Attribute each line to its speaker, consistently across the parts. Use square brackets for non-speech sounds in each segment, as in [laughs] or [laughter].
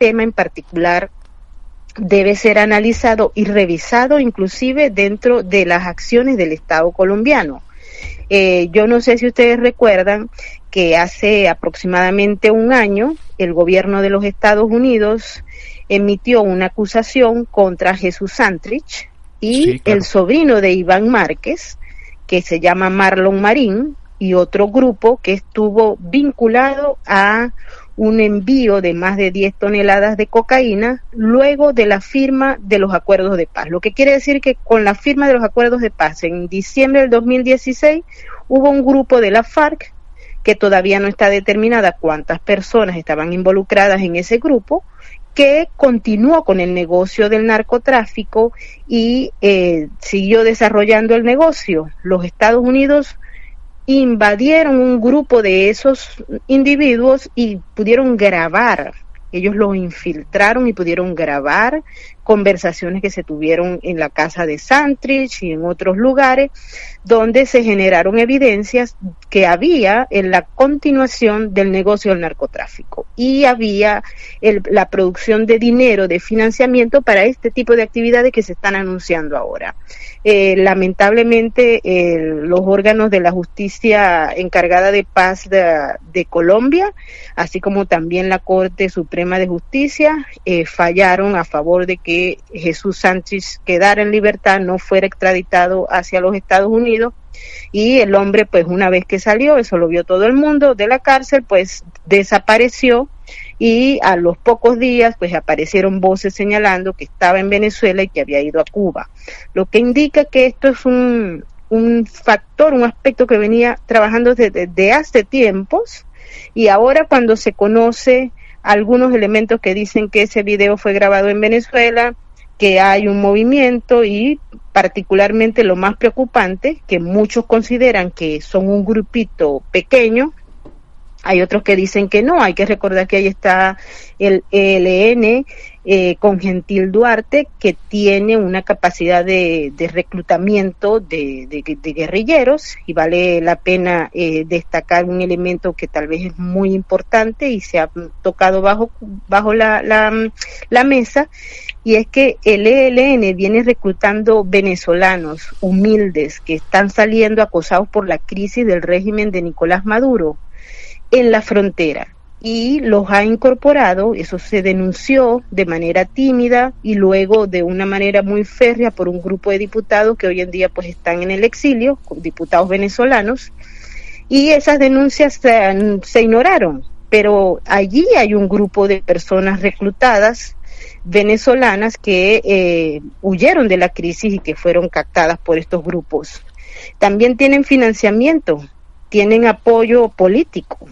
Speaker 1: Tema en particular debe ser analizado y revisado inclusive dentro de las acciones del Estado colombiano. Eh, yo no sé si ustedes recuerdan que hace aproximadamente un año el gobierno de los Estados Unidos emitió una acusación contra Jesús Santrich y
Speaker 2: Sí, claro.
Speaker 1: el sobrino de Iván Márquez, que se llama Marlon Marín, y otro grupo que estuvo vinculado a un envío de más de 10 toneladas de cocaína luego de la firma de los acuerdos de paz. Lo que quiere decir que con la firma de los acuerdos de paz en diciembre del 2016 hubo un grupo de la FARC que todavía no está determinada cuántas personas estaban involucradas en ese grupo, que continuó con el negocio del narcotráfico y eh, siguió desarrollando el negocio. Los Estados Unidos invadieron un grupo de esos individuos y pudieron grabar. Ellos los infiltraron y pudieron grabar conversaciones que se tuvieron en la casa de Santrich y en otros lugares, donde se generaron evidencias que había en la continuación del negocio del narcotráfico y había el- la producción de dinero, de financiamiento para este tipo de actividades que se están anunciando ahora. Eh, lamentablemente, eh, los órganos de la justicia encargada de paz de, de Colombia, así como también la Corte Suprema de Justicia, eh, fallaron a favor de que Jesús Sánchez quedara en libertad, no fuera extraditado hacia los Estados Unidos. Y el hombre pues una vez que salió, eso lo vio todo el mundo de la cárcel, pues desapareció. Y a los pocos días pues aparecieron voces señalando que estaba en Venezuela y que había ido a Cuba, lo que indica que esto es un, un factor, un aspecto que venía trabajando desde, desde hace tiempos. Y ahora cuando se conoce algunos elementos que dicen que ese video fue grabado en Venezuela, que hay un movimiento y particularmente lo más preocupante, que muchos consideran que son un grupito pequeño, hay otros que dicen que no, hay que recordar que ahí está el ELN eh, con Gentil Duarte, que tiene una capacidad de, reclutamiento de, guerrilleros y vale la pena eh, destacar un elemento que tal vez es muy importante y se ha tocado bajo, bajo la mesa, y es que el ELN viene reclutando venezolanos humildes que están saliendo acosados por la crisis del régimen de Nicolás Maduro en la frontera y los ha incorporado, eso se denunció de manera tímida y luego de una manera muy férrea por un grupo de diputados que hoy en día pues están en el exilio, diputados venezolanos, y esas denuncias se, se ignoraron, pero allí hay un grupo de personas reclutadas venezolanas que eh, huyeron de la crisis y que fueron captadas por estos grupos. También tienen financiamiento, tienen apoyo político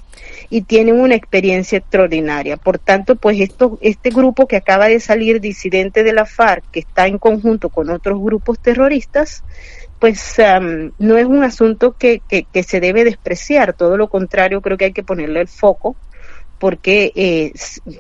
Speaker 1: y tienen una experiencia extraordinaria. Por tanto, pues esto, este grupo que acaba de salir disidente de la FARC, que está en conjunto con otros grupos terroristas, pues um, no es un asunto que, que, que, se debe despreciar, todo lo contrario, creo que hay que ponerle el foco porque eh,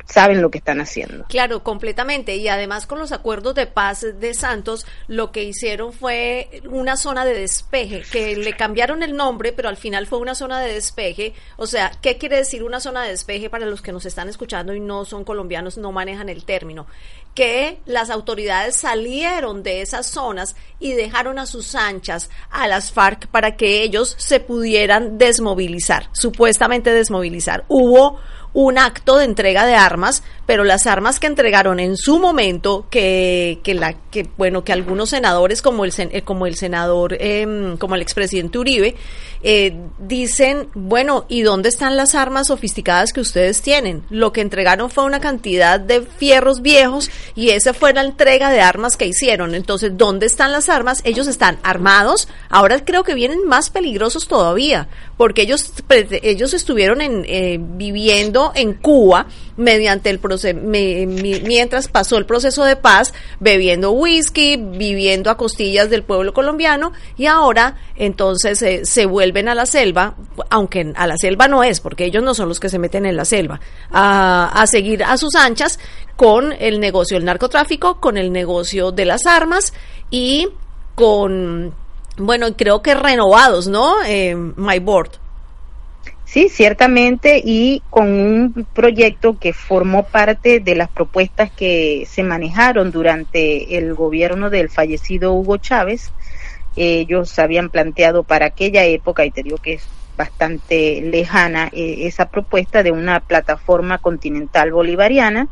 Speaker 1: saben lo que están haciendo.
Speaker 3: Claro, completamente. Y además con los acuerdos de paz de Santos, lo que hicieron fue una zona de despeje, que le cambiaron el nombre, pero al final fue una zona de despeje. O sea, ¿qué quiere decir una zona de despeje para los que nos están escuchando y no son colombianos, no manejan el término? Que las autoridades salieron de esas zonas y dejaron a sus anchas a las FARC para que ellos se pudieran desmovilizar, supuestamente desmovilizar. Hubo un acto de entrega de armas, pero las armas que entregaron en su momento, que, que la, que bueno, que algunos senadores como el como el senador, eh, como el expresidente Uribe, eh, dicen, bueno, ¿y dónde están las armas sofisticadas que ustedes tienen? Lo que entregaron fue una cantidad de fierros viejos y esa fue la entrega de armas que hicieron. Entonces, ¿dónde están las armas? Ellos están armados. Ahora creo que vienen más peligrosos todavía, porque ellos, ellos estuvieron en, eh, viviendo en Cuba mediante el proceso, mientras pasó el proceso de paz, bebiendo whisky, viviendo a costillas del pueblo colombiano y ahora entonces se vuelven a la selva, aunque a la selva no es, porque ellos no son los que se meten en la selva, a, a seguir a sus anchas con el negocio del narcotráfico, con el negocio de las armas y con, bueno, creo que renovados, ¿no? Eh, My Board.
Speaker 1: Sí, ciertamente, y con un proyecto que formó parte de las propuestas que se manejaron durante el gobierno del fallecido Hugo Chávez. Ellos habían planteado para aquella época, y te digo que es bastante lejana, eh, esa propuesta de una plataforma continental bolivariana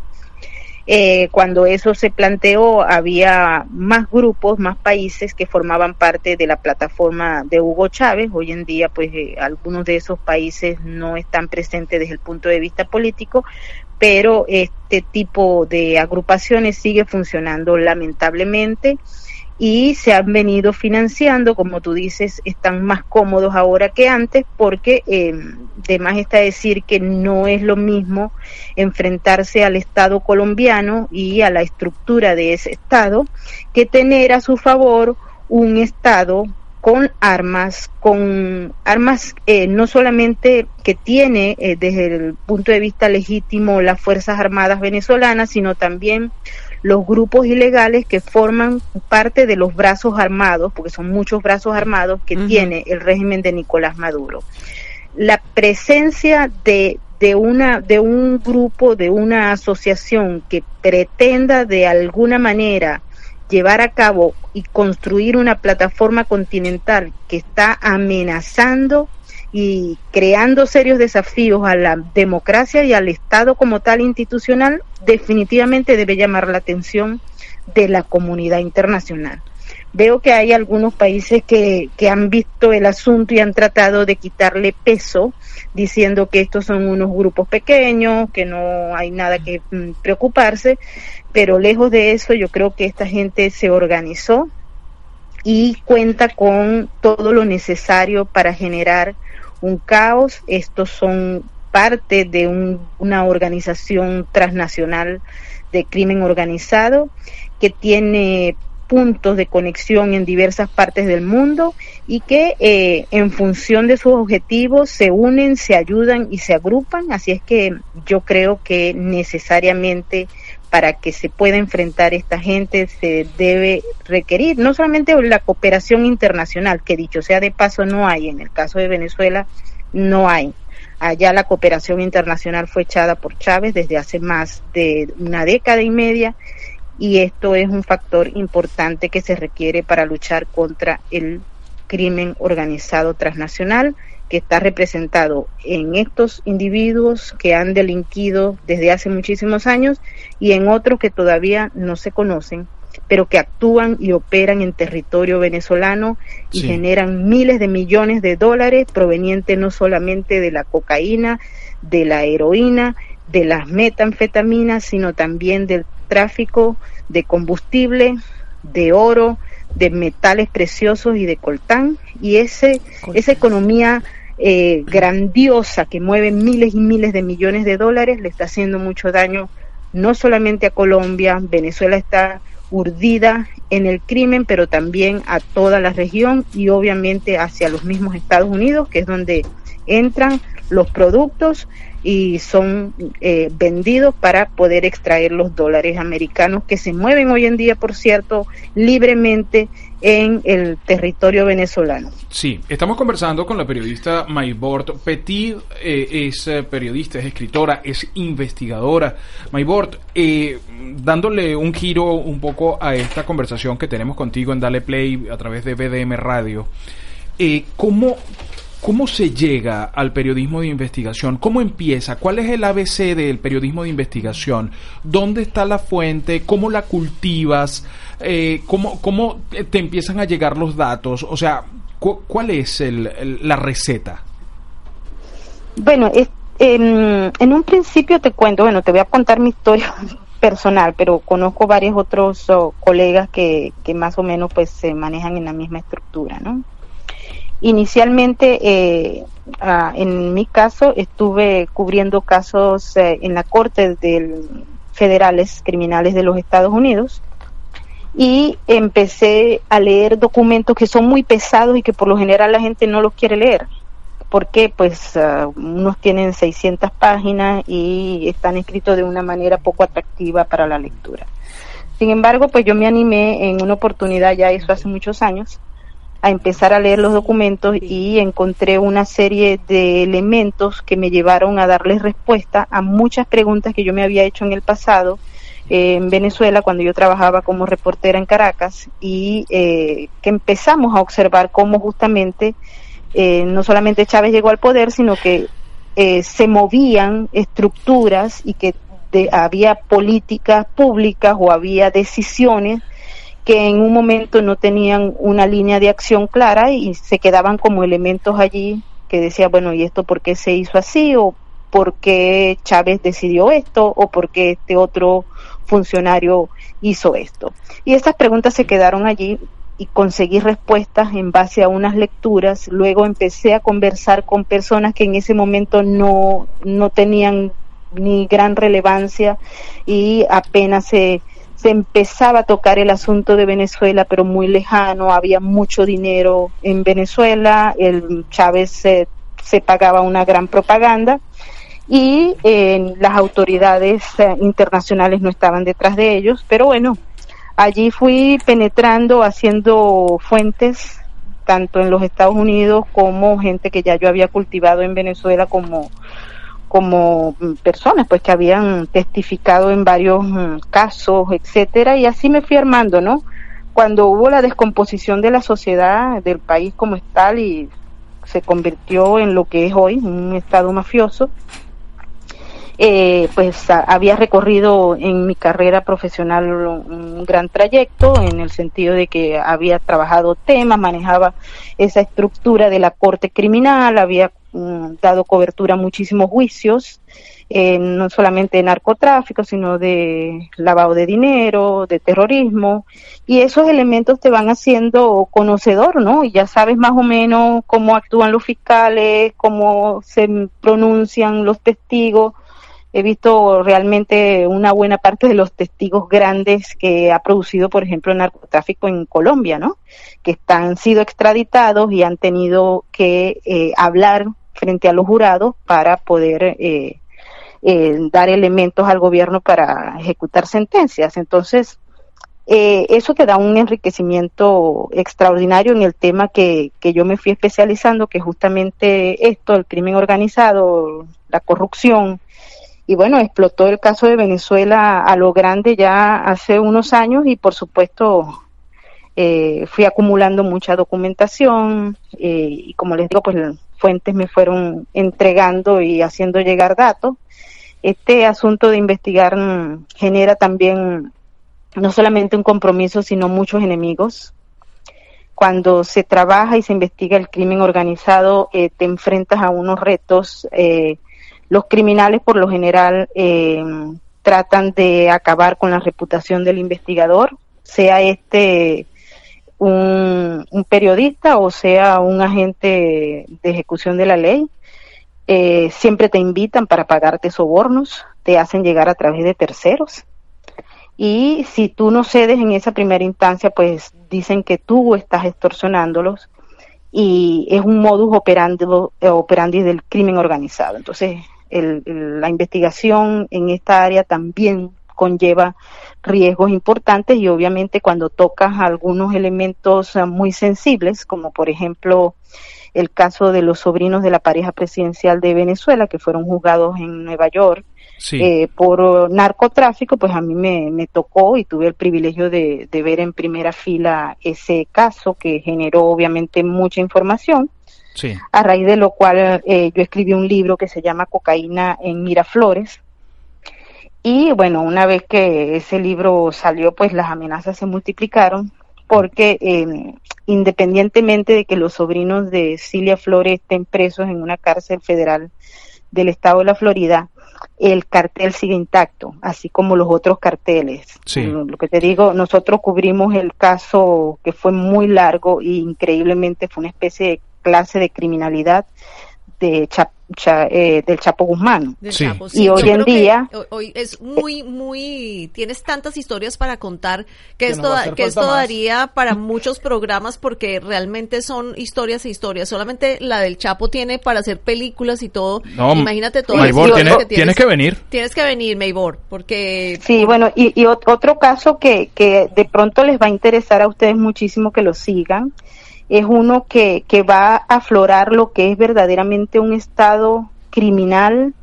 Speaker 1: eh, cuando eso se planteó, había más grupos, más países que formaban parte de la plataforma de Hugo Chávez. Hoy en día, pues eh, algunos de esos países no están presentes desde el punto de vista político, pero este tipo de agrupaciones sigue funcionando lamentablemente y se han venido financiando, como tú dices, están más cómodos ahora que antes porque eh, está decir que no es lo mismo enfrentarse al Estado colombiano y a la estructura de ese Estado que tener a su favor un Estado con armas, con armas eh, no solamente que tiene eh, desde el punto de vista legítimo las Fuerzas Armadas venezolanas, sino también los grupos ilegales que forman parte de los brazos armados, porque son muchos brazos armados que tiene el régimen de Nicolás Maduro. La presencia de, de, una, de un grupo, de una asociación que pretenda de alguna manera llevar a cabo y construir una plataforma continental que está amenazando y creando serios desafíos a la democracia y al Estado como tal institucional, definitivamente debe llamar la atención de la comunidad internacional. Veo que hay algunos países que, que han visto el asunto y han tratado de quitarle peso, diciendo que estos son unos grupos pequeños, que no hay nada que mm, preocuparse, pero lejos de eso yo creo que esta gente se organizó y cuenta con todo lo necesario para generar un caos. Estos son parte de una organización transnacional de crimen organizado que tiene puntos de conexión en diversas partes del mundo y que eh, en función de sus objetivos se unen, se ayudan y se agrupan. Así es que yo creo que necesariamente para que se pueda enfrentar esta gente se debe requerir no solamente la cooperación internacional, que dicho sea de paso no hay, en el caso de Venezuela no hay. Allá la cooperación internacional fue echada por Chávez desde hace más de una década y media y esto es un factor importante que se requiere para luchar contra el crimen organizado transnacional que está representado en estos individuos que han delinquido desde hace muchísimos años y en otros que todavía no se conocen, pero que actúan y operan en territorio venezolano y generan miles de millones de dólares provenientes no solamente de la cocaína, de la heroína, de las metanfetaminas, sino también del tráfico de combustible, de oro, de metales preciosos y de coltán. Y ese, esa economía eh, grandiosa que mueve miles y miles de millones de dólares le está haciendo mucho daño no solamente a Colombia, Venezuela está urdida en el crimen, pero también a toda la región y obviamente hacia los mismos Estados Unidos, que es donde entran los productos y son eh, vendidos para poder extraer los dólares americanos que se mueven hoy en día, por cierto, libremente en el territorio venezolano.
Speaker 4: Sí, estamos conversando con la periodista Maybord Petit, eh, es eh, periodista, es escritora, es investigadora. Maybord, dándole un giro un poco a esta conversación que tenemos contigo en Dale Play a través de BDM Radio, ¿cómo, ¿Cómo se llega al periodismo de investigación? ¿Cómo empieza? ¿Cuál es el ABC del periodismo de investigación? ¿Dónde está la fuente? ¿Cómo la cultivas? Eh, ¿cómo, ¿Cómo te empiezan a llegar los datos? O sea, ¿cuál es la receta?
Speaker 1: Bueno, en, un principio te cuento, bueno, te voy a contar mi historia [laughs] personal, pero conozco varios otros oh, colegas que, que más o menos pues se manejan en la misma estructura, ¿no? Inicialmente, eh, en mi caso, estuve cubriendo casos eh, en la Corte del federales criminales de los Estados Unidos y empecé a leer documentos que son muy pesados y que por lo general la gente no los quiere leer porque pues ah, unos tienen 600 páginas y están escritos de una manera poco atractiva para la lectura. Sin embargo, pues yo me animé en una oportunidad, ya eso hace muchos años, a empezar a leer los documentos y encontré una serie de elementos que me llevaron a darles respuesta a muchas preguntas que yo me había hecho en el pasado eh, en Venezuela cuando yo trabajaba como reportera en Caracas y eh, que empezamos a observar cómo justamente eh, no solamente Chávez llegó al poder, sino que eh, se movían estructuras y que había políticas públicas o había decisiones que en un momento no tenían una línea de acción clara y se quedaban como elementos allí que decía, bueno, ¿y esto por qué se hizo así? ¿O por qué Chávez decidió esto? ¿O por qué este otro funcionario hizo esto? Y estas preguntas se quedaron allí y conseguí respuestas en base a unas lecturas. Luego empecé a conversar con personas que en ese momento no, no tenían ni gran relevancia y apenas se, se empezaba a tocar el asunto de Venezuela, pero muy lejano, había mucho dinero en Venezuela, el Chávez se, se pagaba una gran propaganda y eh, las autoridades eh, internacionales no estaban detrás de ellos, pero bueno, Allí fui penetrando, haciendo fuentes, tanto en los Estados Unidos como gente que ya yo había cultivado en Venezuela como como personas pues que habían testificado en varios mm, casos, etcétera, y así me fui armando, ¿no? Cuando hubo la descomposición de la sociedad del país como tal y se convirtió en lo que es hoy, un estado mafioso, eh, pues había recorrido en mi carrera profesional un gran trayecto en el sentido de que había trabajado temas, manejaba esa estructura de la corte criminal, había mm, dado cobertura a muchísimos juicios, eh, no solamente de narcotráfico, sino de lavado de dinero, de terrorismo, y esos elementos te van haciendo conocedor, ¿no? Y ya sabes más o menos cómo actúan los fiscales, cómo se pronuncian los testigos, he visto realmente una buena parte de los testigos grandes que ha producido, por ejemplo, el narcotráfico en Colombia, ¿no? Que están sido extraditados y han tenido que eh, hablar frente a los jurados para poder eh, eh, dar elementos al gobierno para ejecutar sentencias. Entonces, eso te da un enriquecimiento extraordinario en el tema que, que yo me fui especializando, que justamente esto, el crimen organizado, la corrupción, y bueno, explotó el caso de Venezuela a lo grande ya hace unos años y por supuesto eh, fui acumulando mucha documentación eh, y como les digo, pues fuentes me fueron entregando y haciendo llegar datos. Este asunto de investigar mm, genera también no solamente un compromiso, sino muchos enemigos. Cuando se trabaja y se investiga el crimen organizado, eh, te enfrentas a unos retos eh, los criminales por lo general eh, tratan de acabar con la reputación del investigador, sea este un, periodista o sea un agente de ejecución de la ley. Eh, siempre te invitan para pagarte sobornos, te hacen llegar a través de terceros. Y si tú no cedes en esa primera instancia, pues dicen que tú estás extorsionándolos y es un modus operandi, operandi del crimen organizado. Entonces, la investigación en esta área también conlleva riesgos importantes y obviamente cuando tocas algunos elementos eh, muy sensibles, como por ejemplo el caso de los sobrinos de la pareja presidencial de Venezuela que fueron juzgados en Nueva York eh, por narcotráfico, pues a mí me, tocó y tuve el privilegio de ver en primera fila ese caso que generó obviamente mucha información a raíz de lo cual eh, yo escribí un libro que se llama Cocaína en Miraflores. Y bueno, una vez que ese libro salió, pues las amenazas se multiplicaron porque em, independientemente de que los sobrinos de Cilia Flores estén presos en una cárcel federal del estado de la Florida, el cartel sigue intacto, así como los otros carteles. Lo que te digo, nosotros cubrimos el caso que fue muy largo y increíblemente fue una especie de clase de criminalidad de Cha- eh, del Chapo Guzmán.
Speaker 3: del
Speaker 4: Sí.
Speaker 3: Chapo,
Speaker 1: Y
Speaker 3: yo
Speaker 1: hoy en
Speaker 3: que
Speaker 1: día-
Speaker 3: hoy es muy, muy, tienes tantas historias para contar que,
Speaker 4: Que
Speaker 3: esto, que esto
Speaker 4: más.
Speaker 3: daría para muchos programas porque realmente son historias e historias. Solamente la del Chapo tiene para hacer películas y todo.
Speaker 4: No,
Speaker 3: Imagínate todo.
Speaker 4: Maybor,
Speaker 3: el
Speaker 4: tiene-
Speaker 3: historia
Speaker 4: tienes que venir.
Speaker 3: Tienes que venir, Maybor, porque
Speaker 1: Sí, bueno, y, y ot- otro caso que, que de pronto les va a interesar a ustedes muchísimo que lo sigan, es uno que, que va a aflorar lo que es verdaderamente un estado criminal,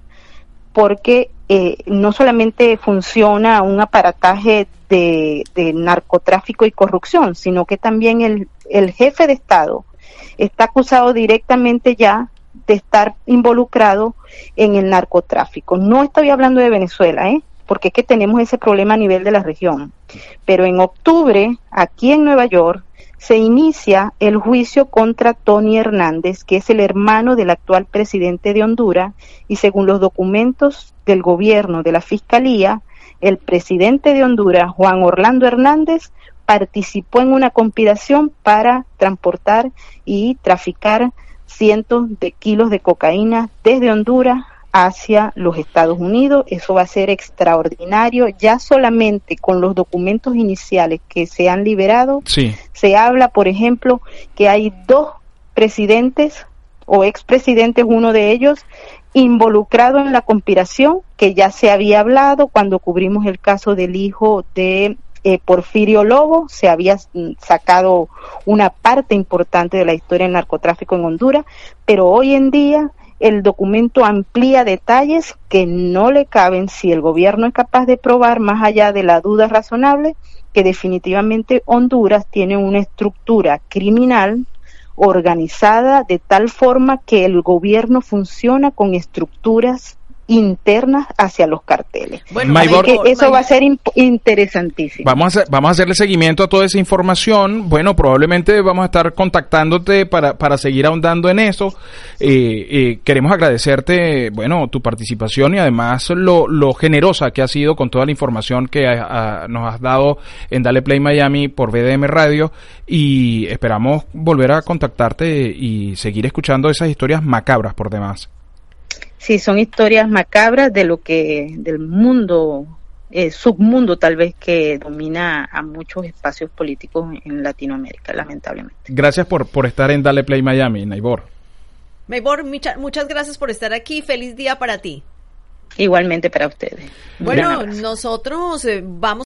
Speaker 1: porque eh, no solamente funciona un aparataje de, de narcotráfico y corrupción, sino que también el, el jefe de Estado está acusado directamente ya de estar involucrado en el narcotráfico. No estoy hablando de Venezuela, ¿eh? porque es que tenemos ese problema a nivel de la región. Pero en octubre, aquí en Nueva York, se inicia el juicio contra Tony Hernández, que es el hermano del actual presidente de Honduras, y según los documentos del gobierno de la Fiscalía, el presidente de Honduras, Juan Orlando Hernández, participó en una conspiración para transportar y traficar cientos de kilos de cocaína desde Honduras hacia los Estados Unidos. Eso va a ser extraordinario. Ya solamente con los documentos iniciales que se han liberado,
Speaker 4: Sí.
Speaker 1: se habla, por ejemplo, que hay dos presidentes o expresidentes, uno de ellos, involucrado en la conspiración, que ya se había hablado cuando cubrimos el caso del hijo de eh, Porfirio Lobo, se había mm, sacado una parte importante de la historia del narcotráfico en Honduras, pero hoy en día el documento amplía detalles que no le caben si el gobierno es capaz de probar más allá de la duda razonable que definitivamente Honduras tiene una estructura criminal organizada de tal forma que el gobierno funciona con estructuras internas hacia los carteles.
Speaker 3: Bueno,
Speaker 4: Maybor-
Speaker 1: Así que eso va a ser interesantísimo.
Speaker 4: Vamos a, hacer- vamos a hacerle seguimiento a toda esa información. Bueno, probablemente vamos a estar contactándote para, para seguir ahondando en eso. Eh, eh, queremos agradecerte, bueno, tu participación y además lo, lo generosa que has sido con toda la información que nos has dado en Dale Play Miami por BDM Radio y esperamos volver a contactarte y seguir escuchando esas historias macabras por demás.
Speaker 1: Sí, son historias macabras de lo que del mundo eh, submundo tal vez que domina a muchos espacios políticos en Latinoamérica, lamentablemente.
Speaker 4: Gracias por, por estar en Dale Play Miami, Naibor.
Speaker 3: Maybor, mucha- muchas gracias por estar aquí. Feliz día para ti.
Speaker 1: Igualmente para ustedes.
Speaker 3: Bueno, nosotros eh, vamos